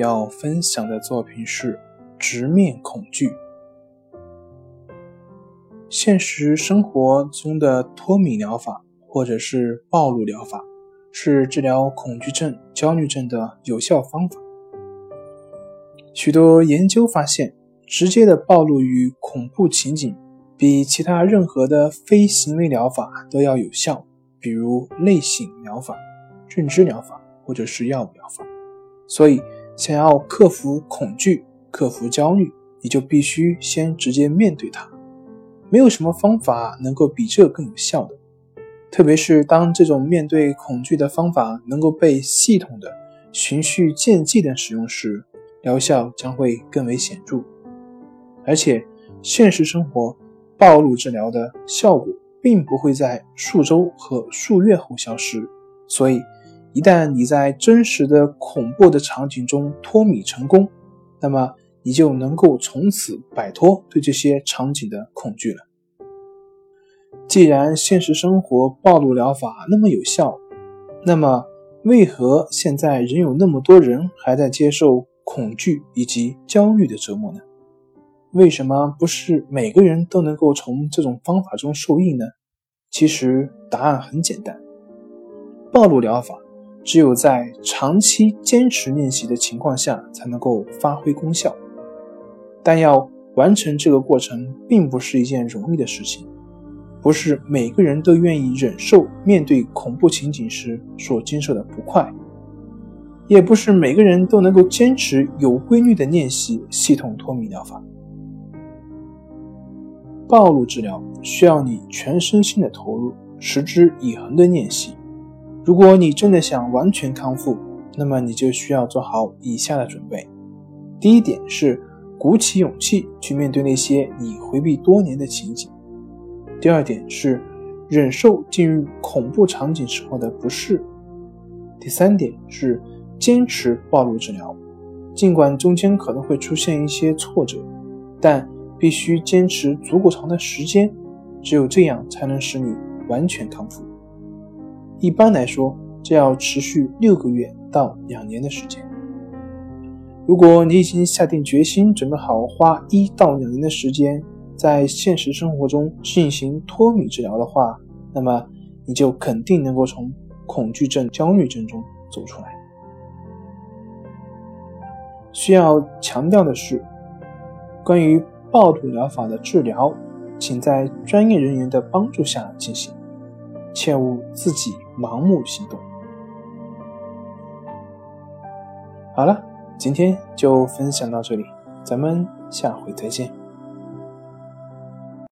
要分享的作品是直面恐惧。现实生活中的脱敏疗法或者是暴露疗法，是治疗恐惧症、焦虑症的有效方法。许多研究发现，直接的暴露于恐怖情景，比其他任何的非行为疗法都要有效。比如类型疗法、认知疗法或者是药物疗法。所以。想要克服恐惧、克服焦虑，你就必须先直接面对它。没有什么方法能够比这更有效的。特别是当这种面对恐惧的方法能够被系统的、循序渐进的使用时，疗效将会更为显著。而且，现实生活暴露治疗的效果并不会在数周和数月后消失，所以。一旦你在真实的恐怖的场景中脱敏成功，那么你就能够从此摆脱对这些场景的恐惧了。既然现实生活暴露疗法那么有效，那么为何现在仍有那么多人还在接受恐惧以及焦虑的折磨呢？为什么不是每个人都能够从这种方法中受益呢？其实答案很简单，暴露疗法。只有在长期坚持练习的情况下，才能够发挥功效。但要完成这个过程，并不是一件容易的事情，不是每个人都愿意忍受面对恐怖情景时所经受的不快，也不是每个人都能够坚持有规律的练习系统脱敏疗法。暴露治疗需要你全身心的投入，持之以恒的练习。如果你真的想完全康复，那么你就需要做好以下的准备。第一点是鼓起勇气去面对那些你回避多年的情景。第二点是忍受进入恐怖场景时候的不适。第三点是坚持暴露治疗，尽管中间可能会出现一些挫折，但必须坚持足够长的时间，只有这样才能使你完全康复。一般来说，这要持续六个月到两年的时间。如果你已经下定决心，准备好花一到两年的时间在现实生活中进行脱敏治疗的话，那么你就肯定能够从恐惧症、焦虑症中走出来。需要强调的是，关于暴露疗法的治疗，请在专业人员的帮助下进行。切勿自己盲目行动。好了，今天就分享到这里，咱们下回再见。